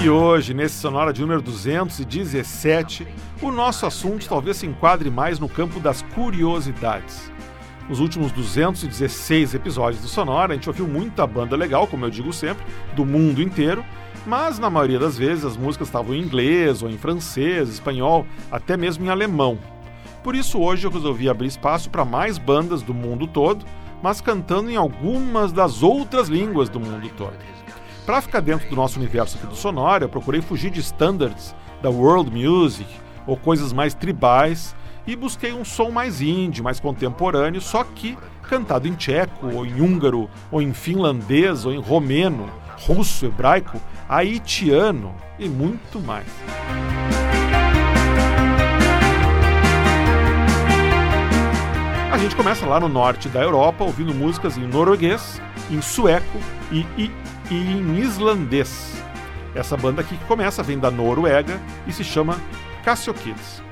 E hoje, nesse Sonora de número 217, o nosso assunto talvez se enquadre mais no campo das curiosidades. Nos últimos 216 episódios do Sonora, a gente ouviu muita banda legal, como eu digo sempre, do mundo inteiro, mas na maioria das vezes as músicas estavam em inglês ou em francês, espanhol, até mesmo em alemão. Por isso hoje eu resolvi abrir espaço para mais bandas do mundo todo, mas cantando em algumas das outras línguas do mundo todo. Para ficar dentro do nosso universo aqui do Sonora, eu procurei fugir de standards da world music ou coisas mais tribais e busquei um som mais indie, mais contemporâneo, só que cantado em tcheco, ou em húngaro, ou em finlandês, ou em romeno, russo, hebraico, haitiano e muito mais. A gente começa lá no norte da Europa ouvindo músicas em norueguês, em sueco e, e, em islandês. Essa banda aqui que começa vem da Noruega e se chama Casio Kids.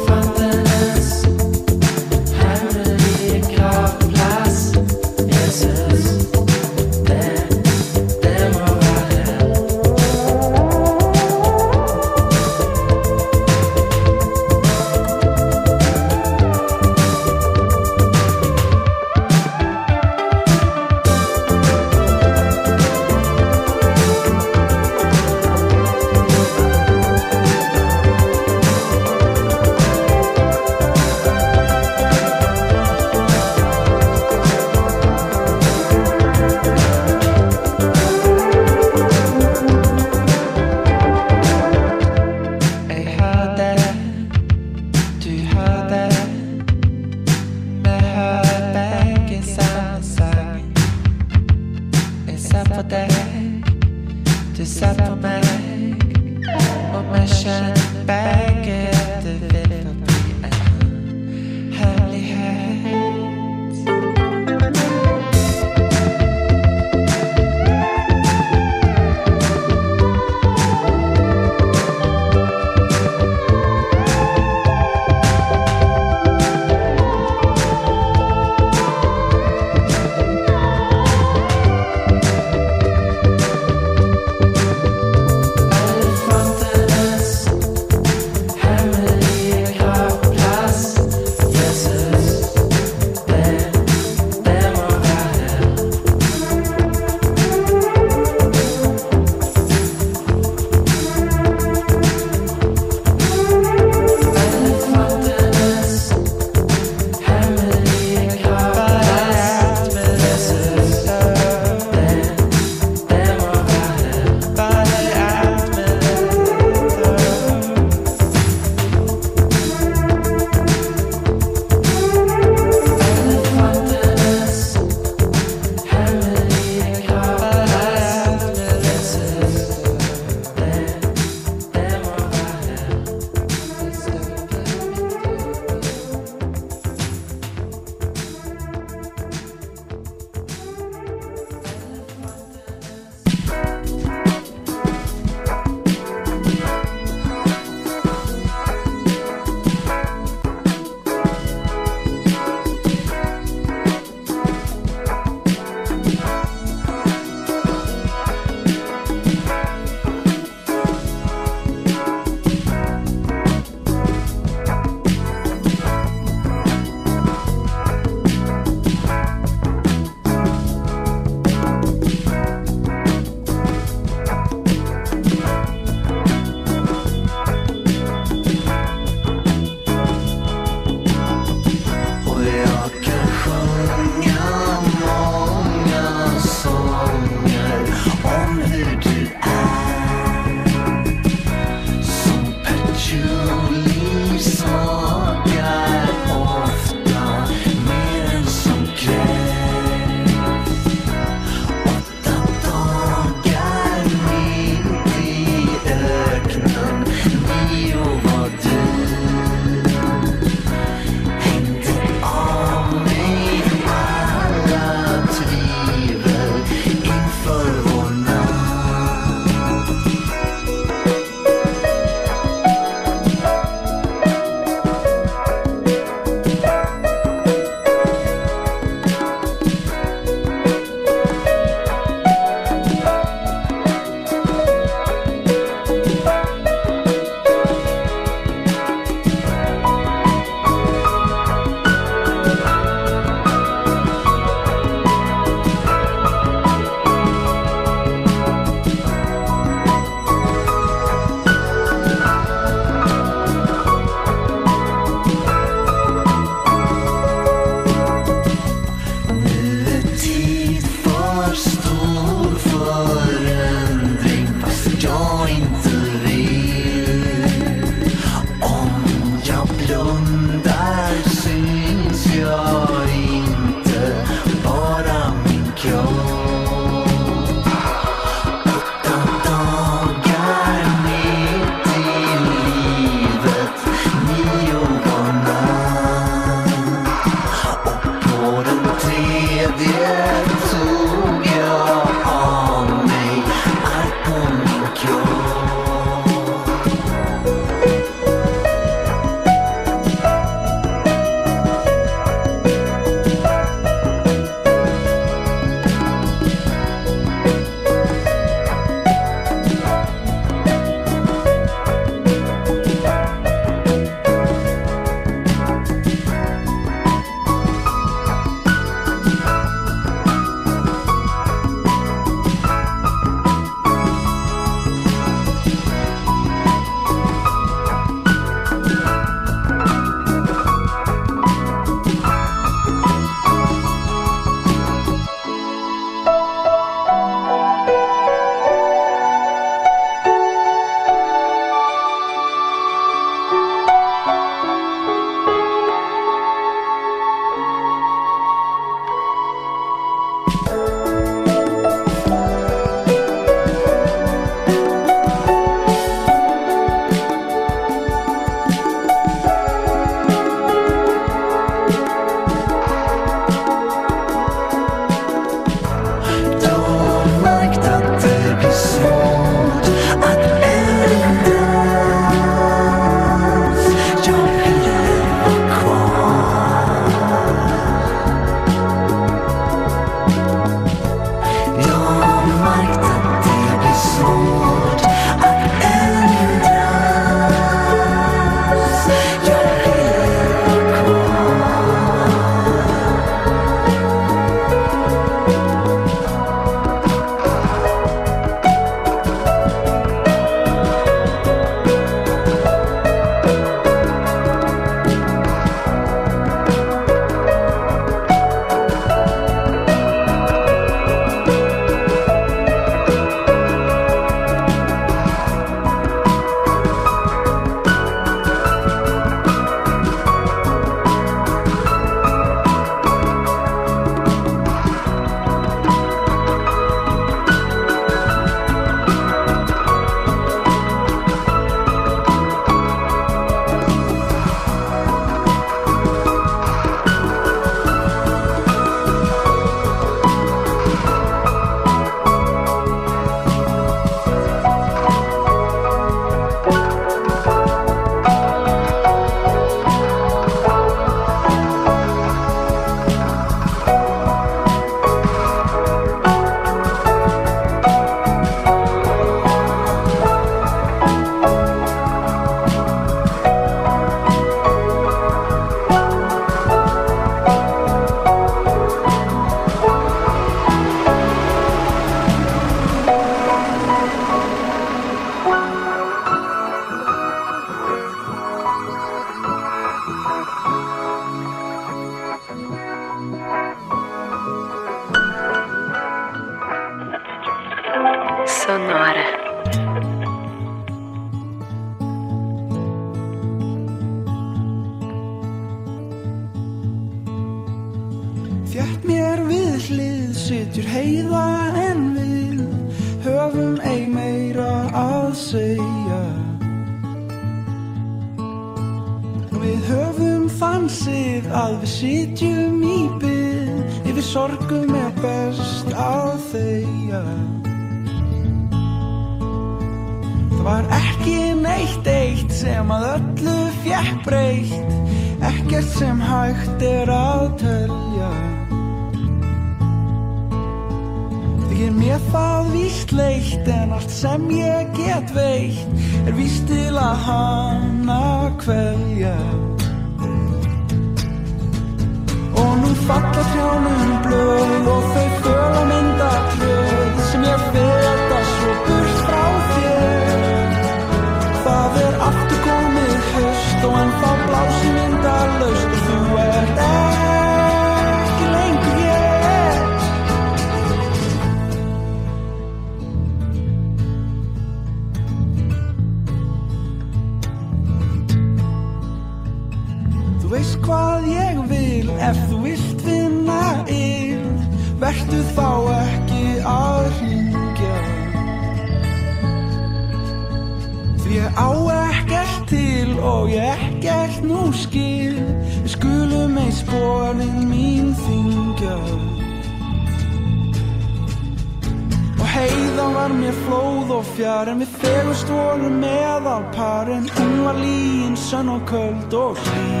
Köld og hlý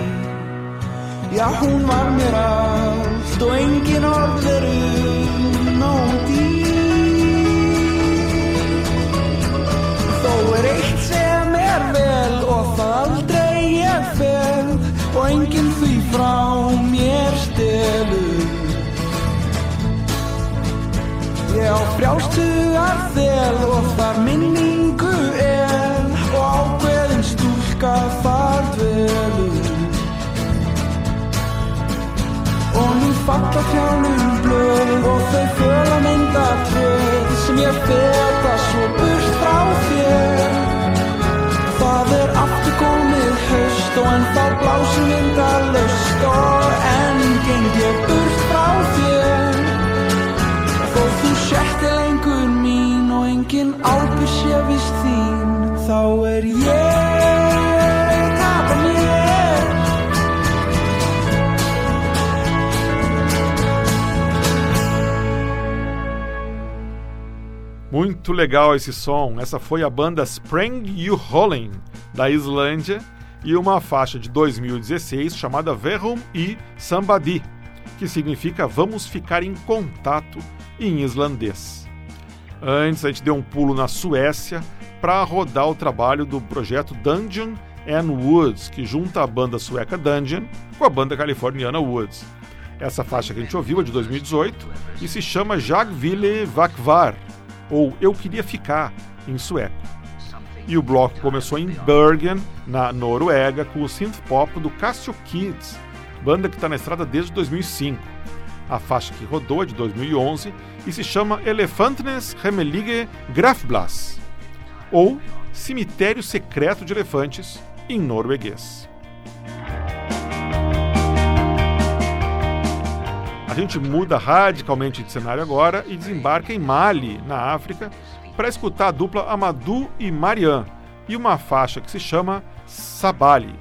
Já, hún var mér allt og engin orð veru nóg dýr. Þó er eitt sem er vel og það aldrei ég fel og enginn því frá mér stelur. Ég á frjálstugar þel og þar minningu nú falla hjálum blöð og þau föla mynda tröð sem ég feta svo burt frá þér. Það er aftur komið haust og en þá blási mynda löst og enn geng ég burt frá þér. Þó þú sérti lengur mín og engin ábyrg sé vist þín þá er ég Muito legal esse som. Essa foi a banda Spring You da Islândia, e uma faixa de 2016 chamada Verum e Sambadi, que significa Vamos Ficar em Contato em islandês. Antes, a gente deu um pulo na Suécia para rodar o trabalho do projeto Dungeon and Woods, que junta a banda sueca Dungeon com a banda californiana Woods. Essa faixa que a gente ouviu é de 2018 e se chama Jagville Vakvar, ou Eu Queria Ficar, em sueco. E o bloco começou em Bergen, na Noruega, com o synth pop do Casio Kids, banda que está na estrada desde 2005. A faixa que rodou é de 2011 e se chama Elefantenes Hemelige Grafblas, ou Cemitério Secreto de Elefantes, em norueguês. A gente muda radicalmente de cenário agora e desembarca em Mali, na África, para escutar a dupla Amadou e Marian e uma faixa que se chama Sabali.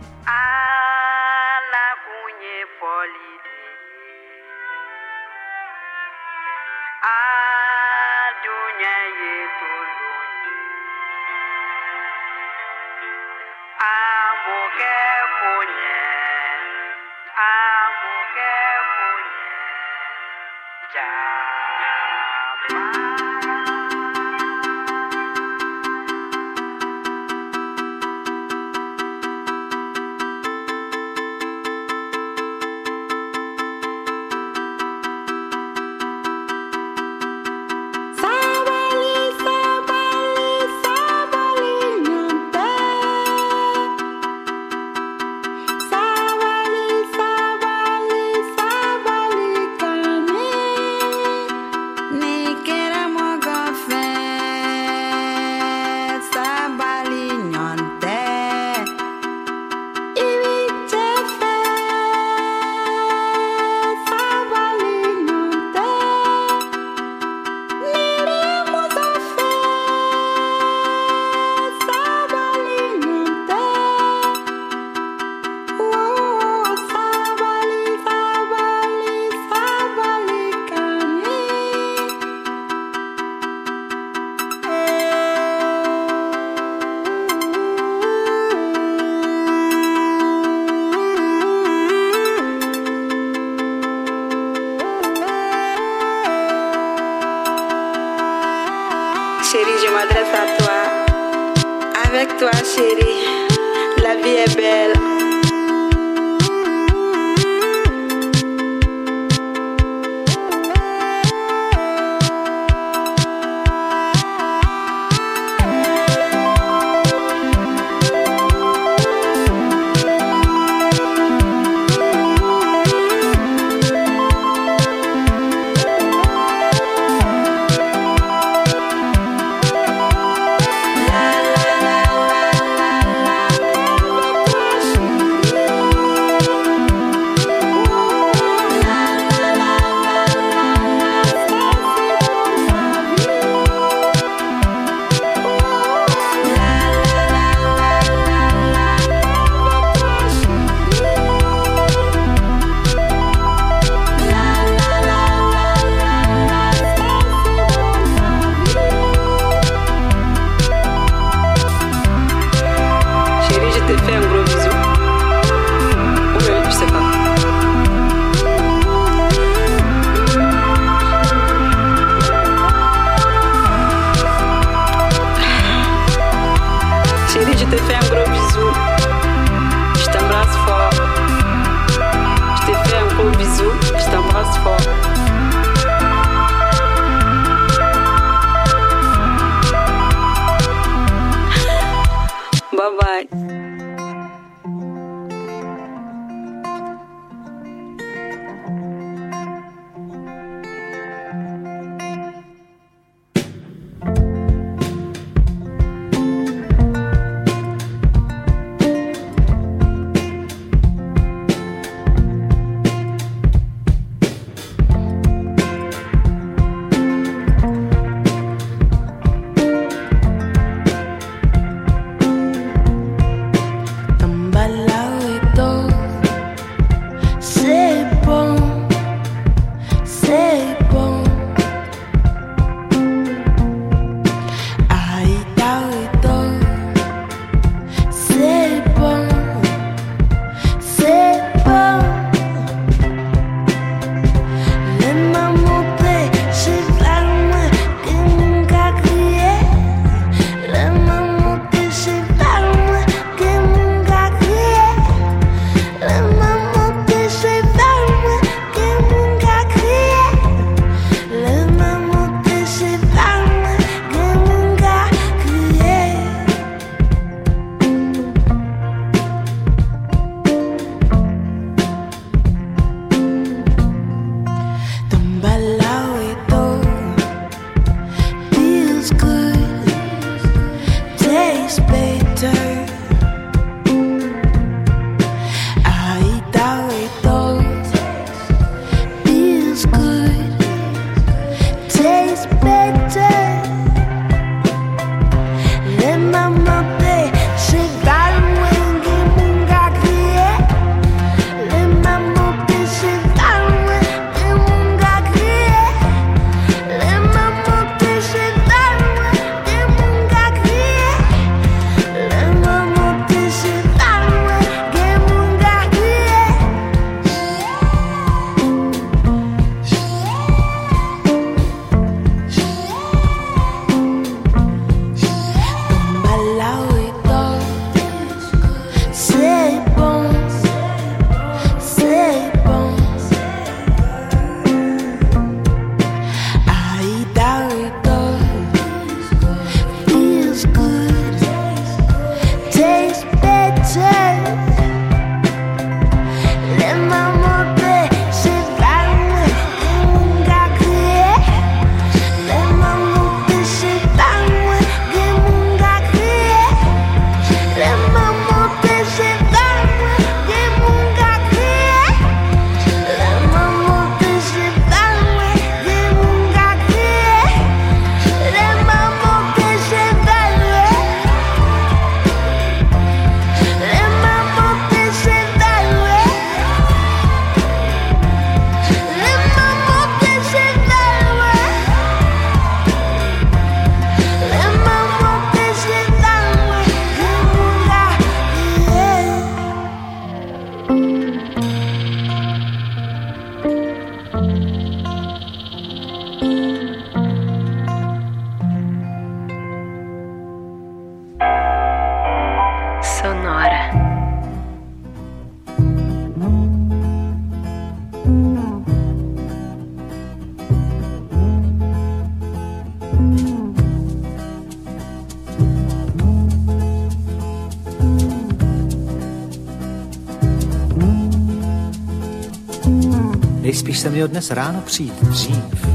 Nejspíš jsem měl dnes ráno přijít dřív.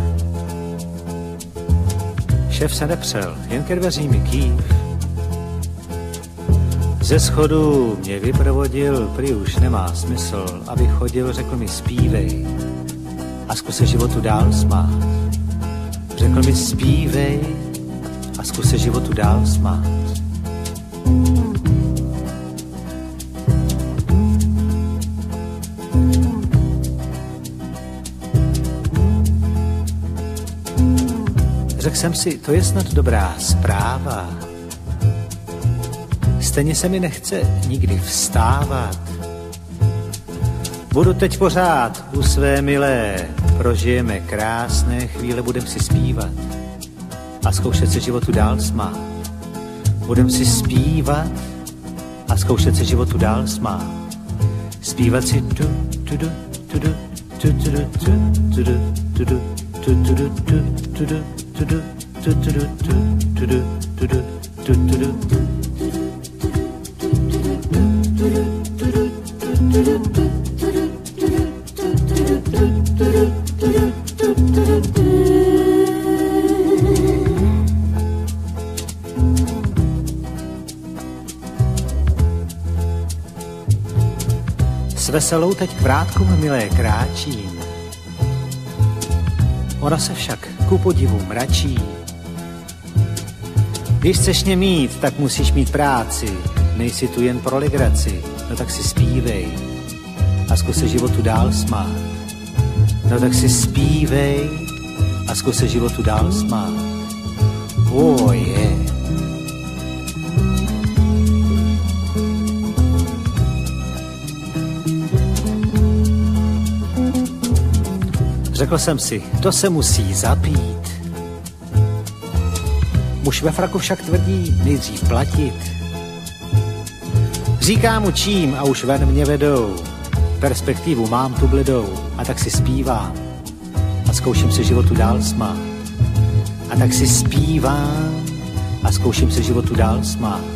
Šéf se nepřel, jen ke dveří mi kýv. Ze schodu mě vyprovodil, prý už nemá smysl, aby chodil, řekl mi zpívej a zkus se životu dál smát. Řekl mi zpívej a zkus se životu dál smát. Jsem si, to je snad dobrá zpráva. Stejně se mi nechce nikdy vstávat. Budu teď pořád u své milé, prožijeme krásné chvíle, budem si zpívat a zkoušet se životu dál smát. Budem si zpívat a zkoušet se životu dál smát. Zpívat si tu, tu, tu, tu, tu, tu, tu, tu, tu, tu, tu, tu, tu, tu, tu, tu, S veselou teď k vrátkům milé kráčím. Ona se však ku podivu mračí. Když chceš mě mít, tak musíš mít práci, nejsi tu jen pro legraci, no tak si zpívej a zkus se životu dál smát. No tak si zpívej a zkus se životu dál smát. Oh yeah. Řekl jsem si, to se musí zapít. Muž ve fraku však tvrdí nejdřív platit. Říká mu čím a už ven mě vedou. Perspektivu mám tu bledou a tak si zpívám. A zkouším se životu dál smát. A tak si zpívám a zkouším se životu dál smát.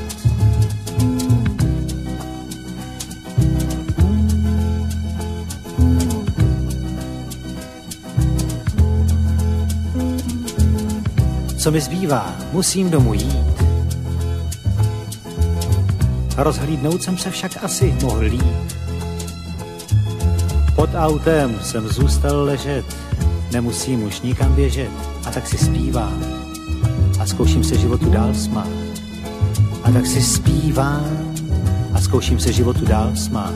Co mi zbývá, musím domů jít. Rozhlídnout jsem se však asi mohl lít. Pod autem jsem zůstal ležet, nemusím už nikam běžet, a tak si zpívám a zkouším se životu dál smát. A tak si zpívám a zkouším se životu dál smát.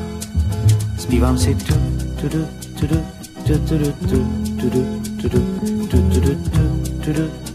Zpívám si tu, tu, tu, tu, tu, tu, tu, tu, tu, tu, tu, tu, tu, tu, tu, tu, tu,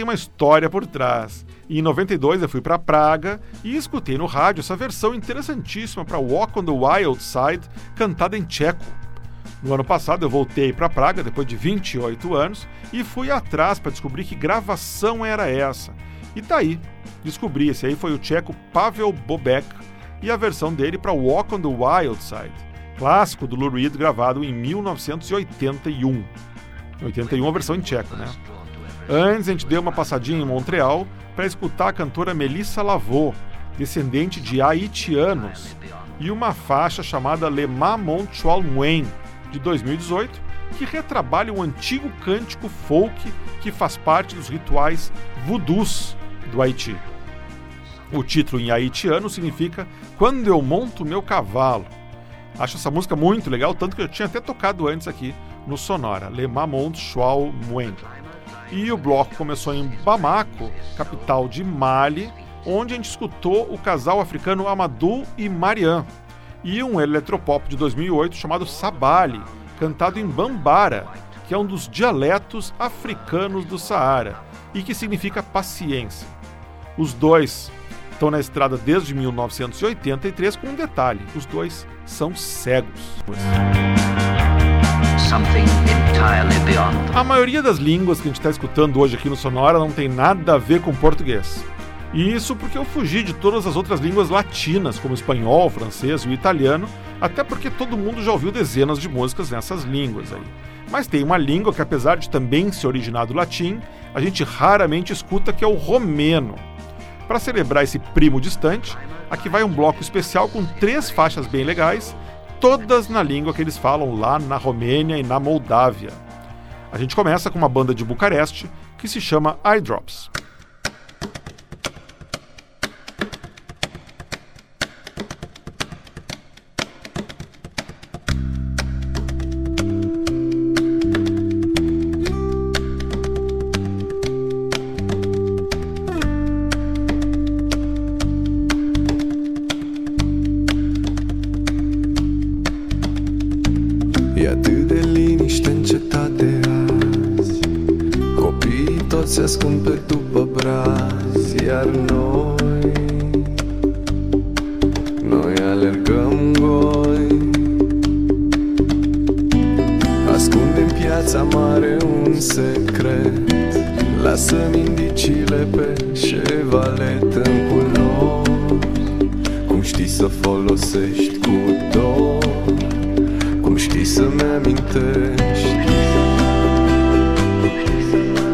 Tem uma história por trás. em 92 eu fui para Praga e escutei no rádio essa versão interessantíssima para Walk on the Wild Side, cantada em tcheco. No ano passado eu voltei para Praga depois de 28 anos e fui atrás para descobrir que gravação era essa. E tá aí, descobri, esse aí foi o tcheco Pavel Bobek e a versão dele para Walk on the Wild Side, clássico do Lou Reed gravado em 1981. 81 a versão em tcheco, né? Antes, a gente deu uma passadinha em Montreal para escutar a cantora Melissa Lavaux, descendente de haitianos, e uma faixa chamada Le Mamont Moen, de 2018, que retrabalha um antigo cântico folk que faz parte dos rituais voodoos do Haiti. O título em haitiano significa Quando eu monto meu cavalo. Acho essa música muito legal, tanto que eu tinha até tocado antes aqui no Sonora, Le Mamont Moen. E o bloco começou em Bamako, capital de Mali, onde a gente escutou o casal africano Amadou e Marianne, e um eletropop de 2008 chamado Sabali, cantado em Bambara, que é um dos dialetos africanos do Saara e que significa paciência. Os dois estão na estrada desde 1983 com um detalhe: os dois são cegos. A maioria das línguas que a gente está escutando hoje aqui no Sonora não tem nada a ver com português. E isso porque eu fugi de todas as outras línguas latinas, como o espanhol, o francês e o italiano, até porque todo mundo já ouviu dezenas de músicas nessas línguas aí. Mas tem uma língua que, apesar de também ser originado do latim, a gente raramente escuta, que é o romeno. Para celebrar esse primo distante, aqui vai um bloco especial com três faixas bem legais, todas na língua que eles falam lá na Romênia e na Moldávia. A gente começa com uma banda de Bucareste que se chama să folosești cu dor Cum știi să-mi amintești. Cum știi să-mi amintești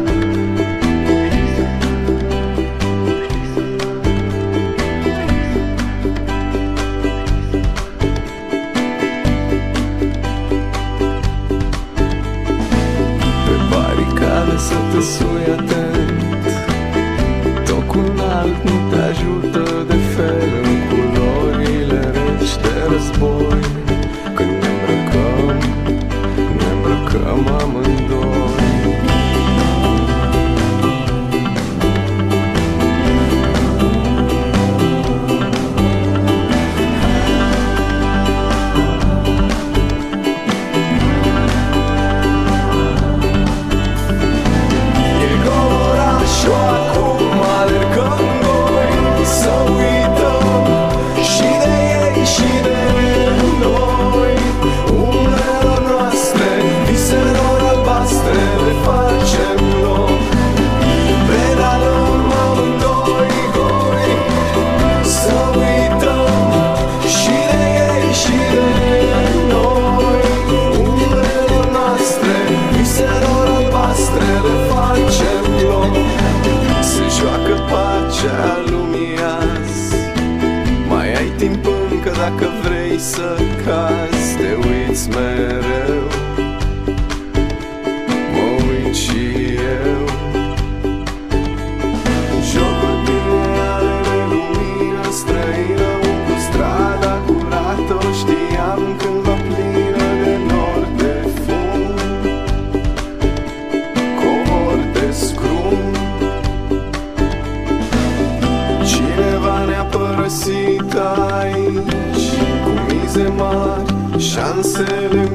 we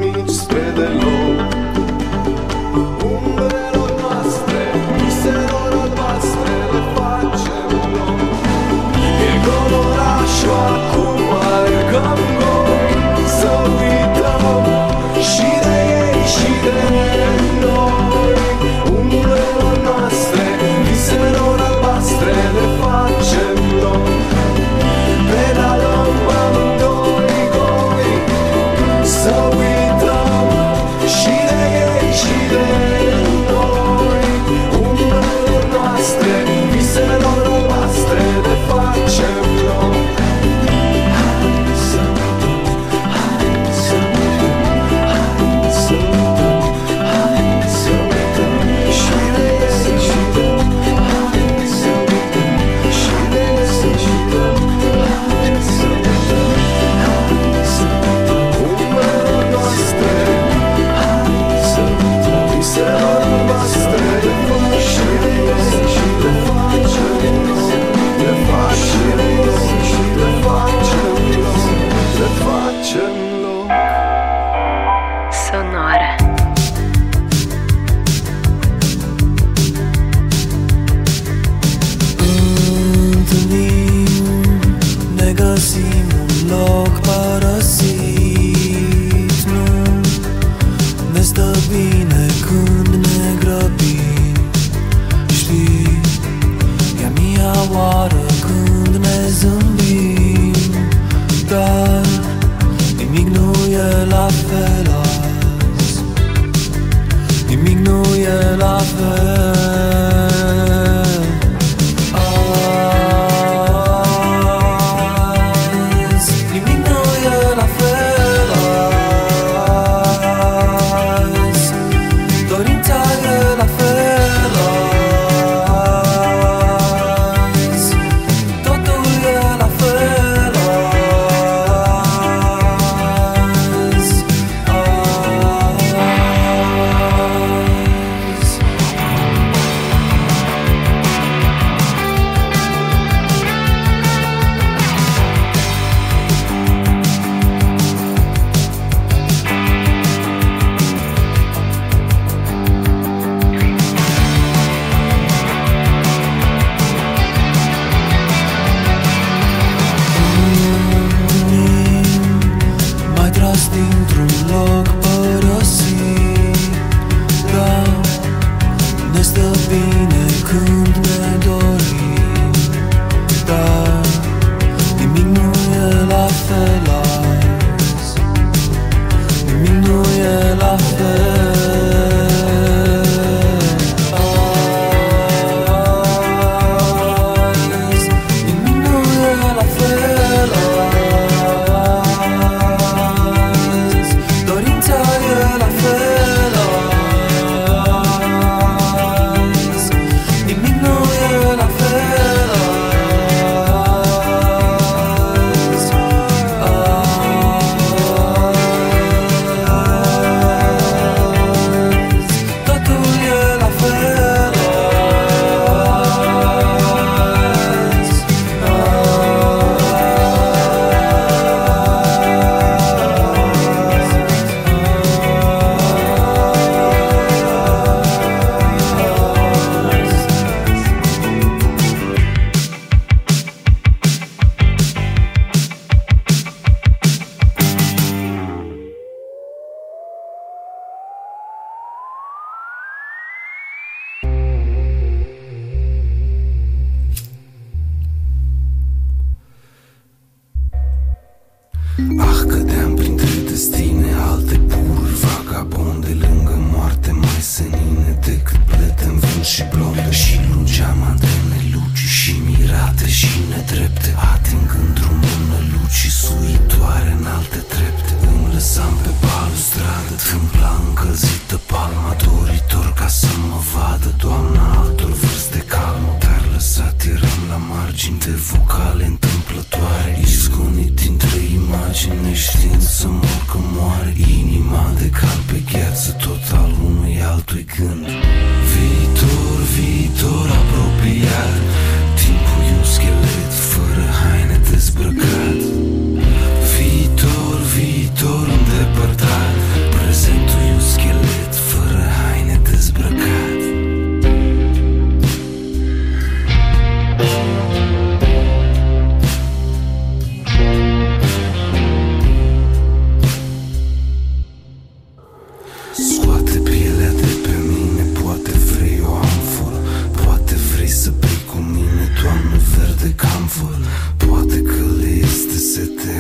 Poate că am făl, poate că le este sete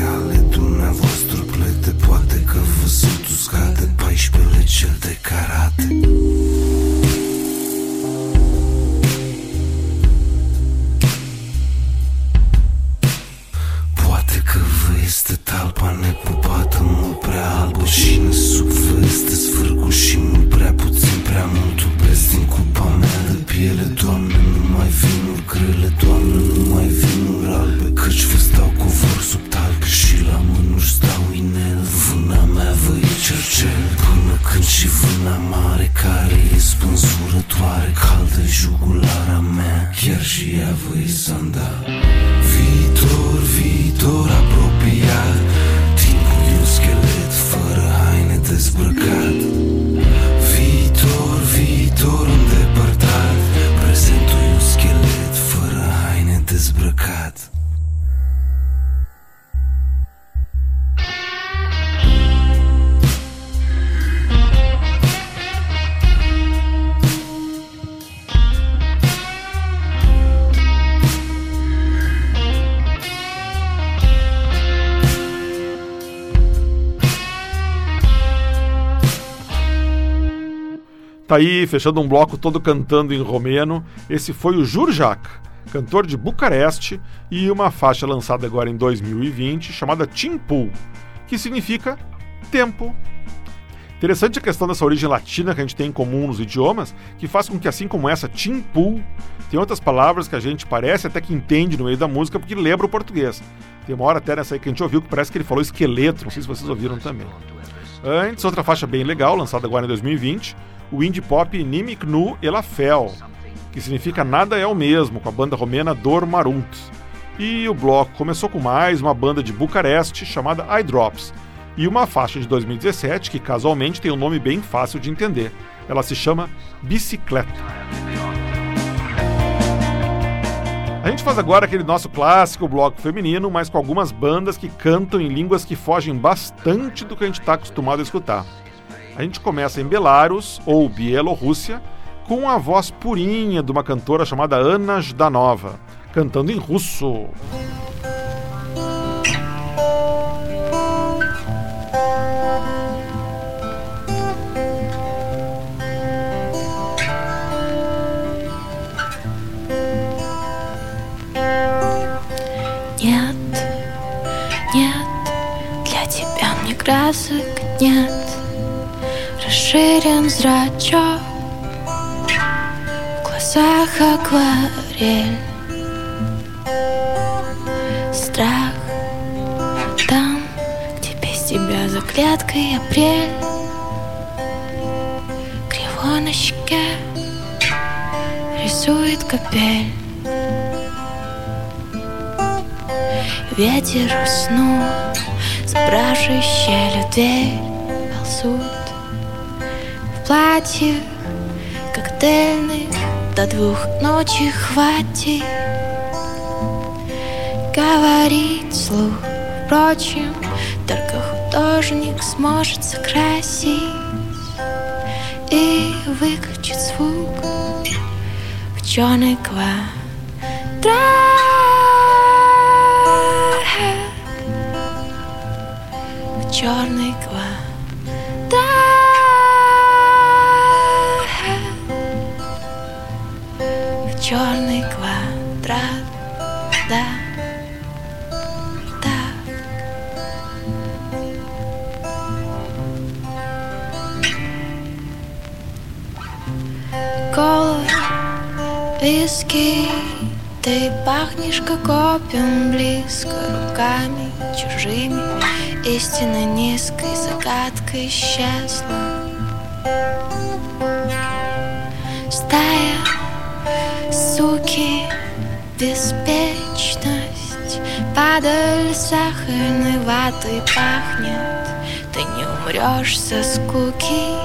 Tá aí, fechando um bloco todo cantando em romeno, esse foi o Jurjak, cantor de Bucareste, e uma faixa lançada agora em 2020 chamada Timpul, que significa tempo. Interessante a questão dessa origem latina que a gente tem em comum nos idiomas, que faz com que, assim como essa, Timpul, tem outras palavras que a gente parece até que entende no meio da música porque lembra o português. Tem uma hora até nessa aí que a gente ouviu que parece que ele falou esqueleto, não sei se vocês ouviram também. Antes, outra faixa bem legal, lançada agora em 2020, o indie pop Nimik Nu Elafel, que significa Nada é o Mesmo, com a banda romena Dor Marunt. E o bloco começou com mais uma banda de Bucareste chamada Eyedrops, e uma faixa de 2017 que casualmente tem um nome bem fácil de entender. Ela se chama Bicicleta. A gente faz agora aquele nosso clássico bloco feminino, mas com algumas bandas que cantam em línguas que fogem bastante do que a gente está acostumado a escutar. A gente começa em Belarus, ou Bielorrússia, com a voz purinha de uma cantora chamada Ana Jdanova, cantando em russo. Нет, нет, для тебя мне красок нет Расширен зрачок. В глазах акварель. Страх. Там, где без тебя за клеткой апрель. Криво на щеке рисует капель. Ветер уснул, щелью дверь ползут платье коктейльных До двух ночи хватит. Говорить слух Впрочем, только художник сможет скрасить И выключить звук в черный квадрат. В черный квадрат ты пахнешь как опиум близко руками чужими, истинно низкой загадкой исчезла. Стая суки, беспечность. Падаль сахарной ватой пахнет. Ты не умрешь со скуки.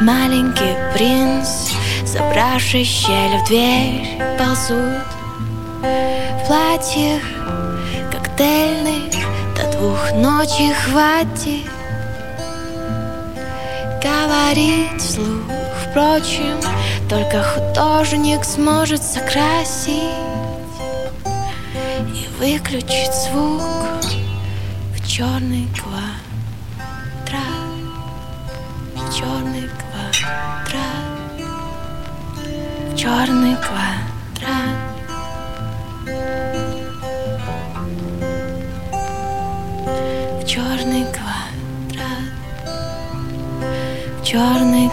Маленький принц, забравший щель в дверь Ползут в платьях коктейльных До двух ночи хватит Говорить вслух, впрочем, только художник сможет закрасить И выключить звук в черный черный квадрат В черный квадрат. В черный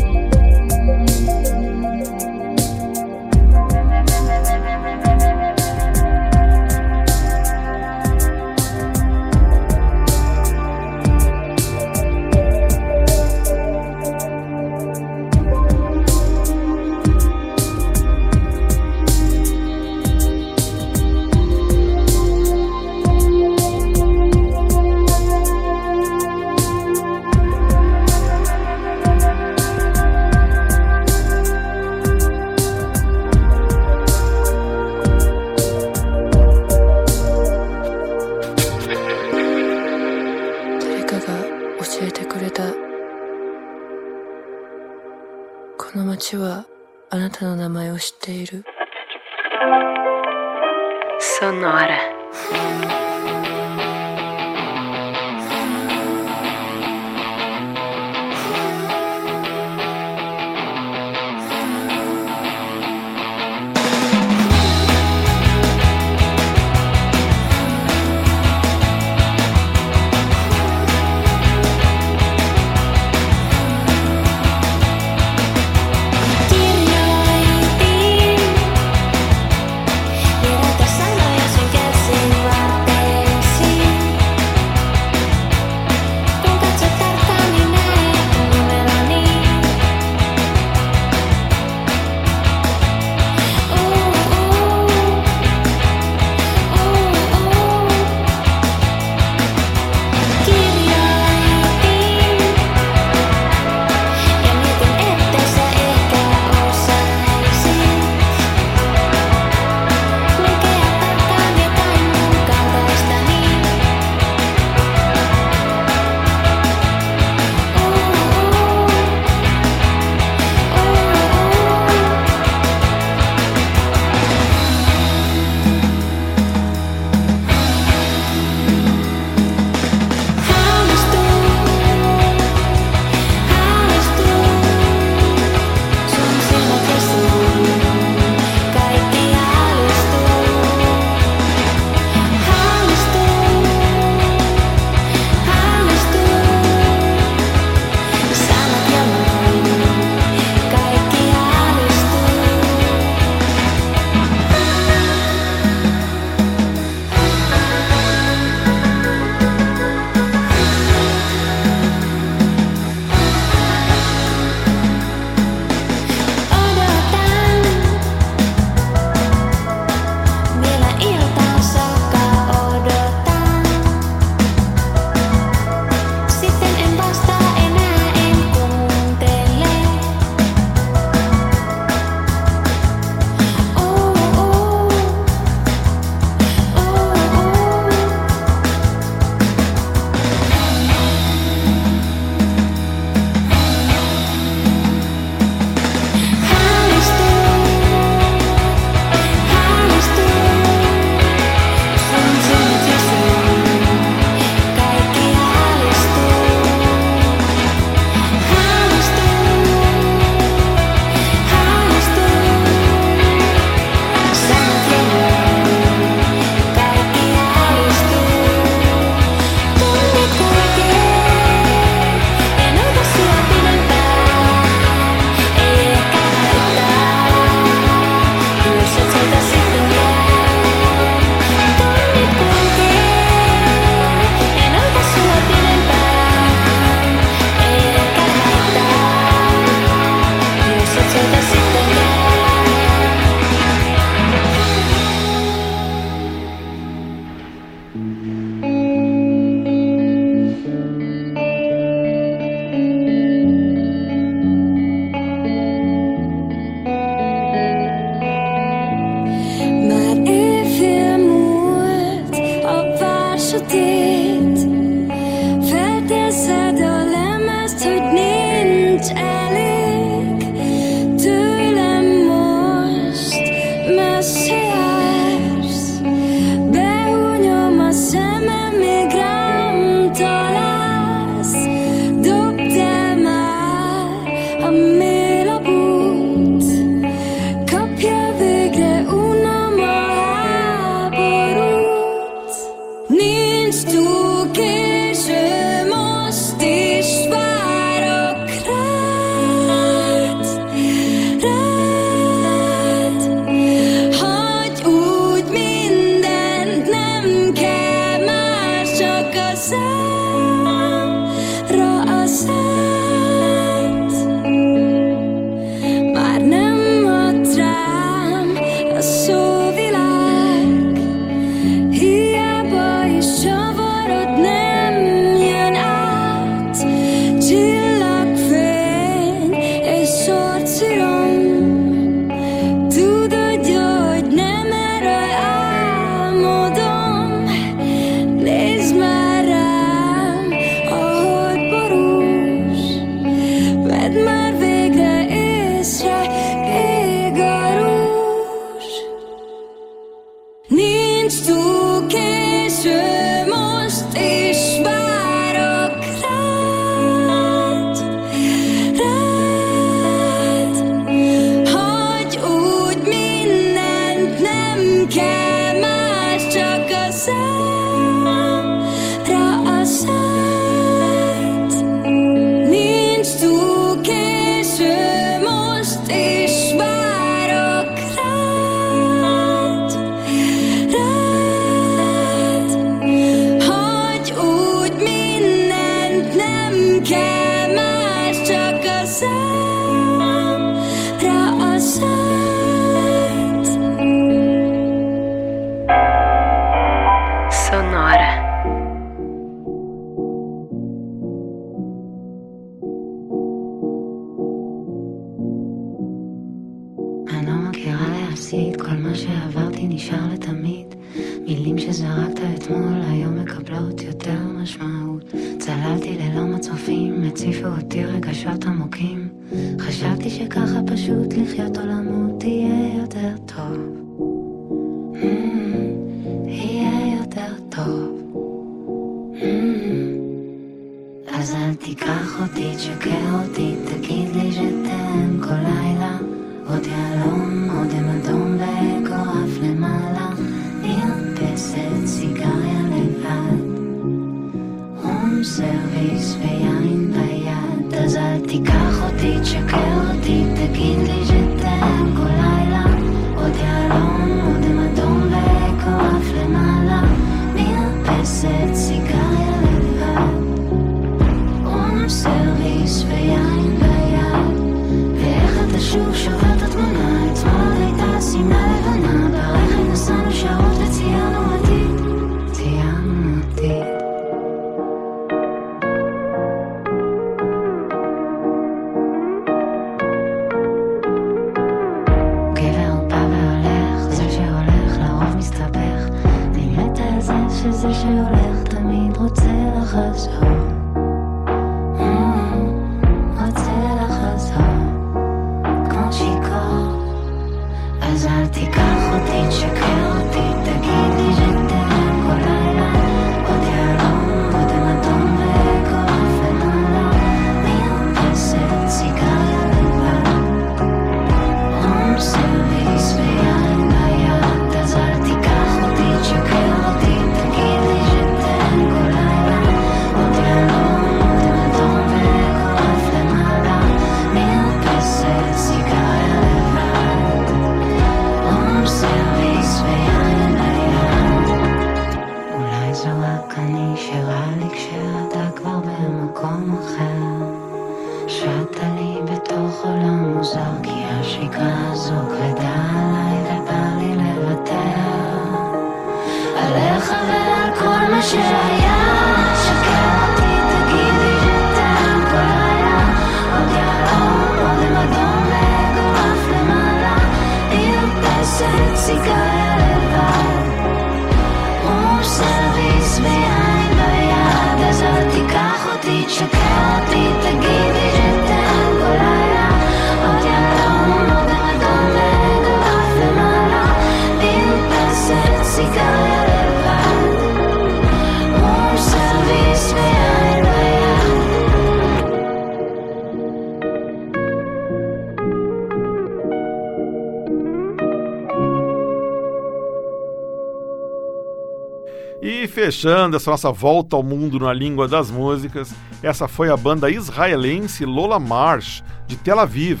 fechando essa nossa volta ao mundo na língua das músicas, essa foi a banda israelense Lola Marsh, de Tel Aviv,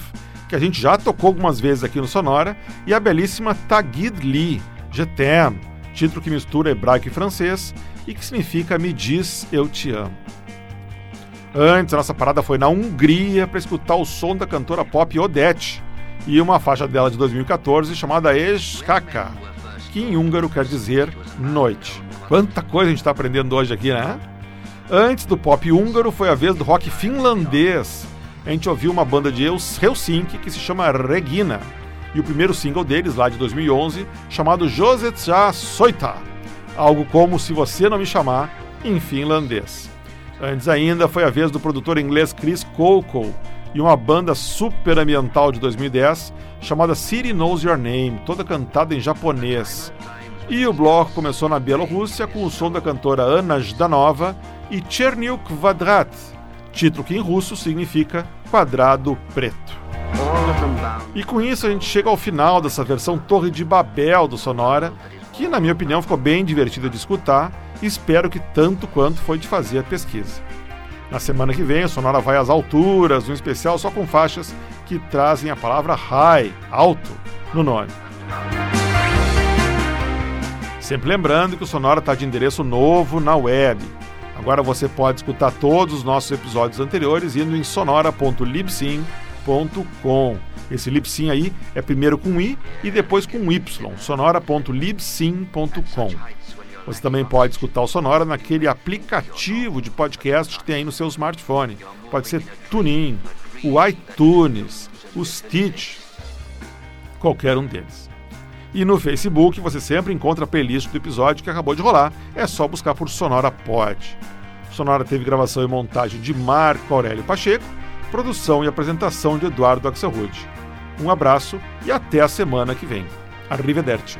que a gente já tocou algumas vezes aqui no Sonora, e a belíssima Tagid Lee, Jetem, título que mistura hebraico e francês e que significa Me Diz Eu Te Amo. Antes, a nossa parada foi na Hungria para escutar o som da cantora pop Odete e uma faixa dela de 2014 chamada Eskaka, que em húngaro quer dizer noite. Quanta coisa a gente está aprendendo hoje aqui, né? Antes do pop húngaro foi a vez do rock finlandês. A gente ouviu uma banda de Helsinki que se chama Regina e o primeiro single deles, lá de 2011, chamado Josetja Soita, algo como Se Você Não Me Chamar, em finlandês. Antes ainda foi a vez do produtor inglês Chris Coco e uma banda super ambiental de 2010 chamada City Knows Your Name, toda cantada em japonês. E o bloco começou na Bielorrússia com o som da cantora Anna Zdanova e Chernyuk Kvadrat, título que em russo significa quadrado preto. E com isso a gente chega ao final dessa versão Torre de Babel do Sonora, que na minha opinião ficou bem divertida de escutar e espero que tanto quanto foi de fazer a pesquisa. Na semana que vem, a Sonora vai às alturas, um especial só com faixas que trazem a palavra high, alto, no nome. Sempre lembrando que o Sonora está de endereço novo na web. Agora você pode escutar todos os nossos episódios anteriores indo em sonora.libsyn.com. Esse Libsyn aí é primeiro com i e depois com y, sonora.libsyn.com. Você também pode escutar o Sonora naquele aplicativo de podcast que tem aí no seu smartphone. Pode ser TuneIn, o iTunes, o Stitch, qualquer um deles. E no Facebook você sempre encontra a playlist do episódio que acabou de rolar. É só buscar por Sonora Pod. Sonora teve gravação e montagem de Marco Aurélio Pacheco, produção e apresentação de Eduardo Axelrod. Um abraço e até a semana que vem. Arrivederci.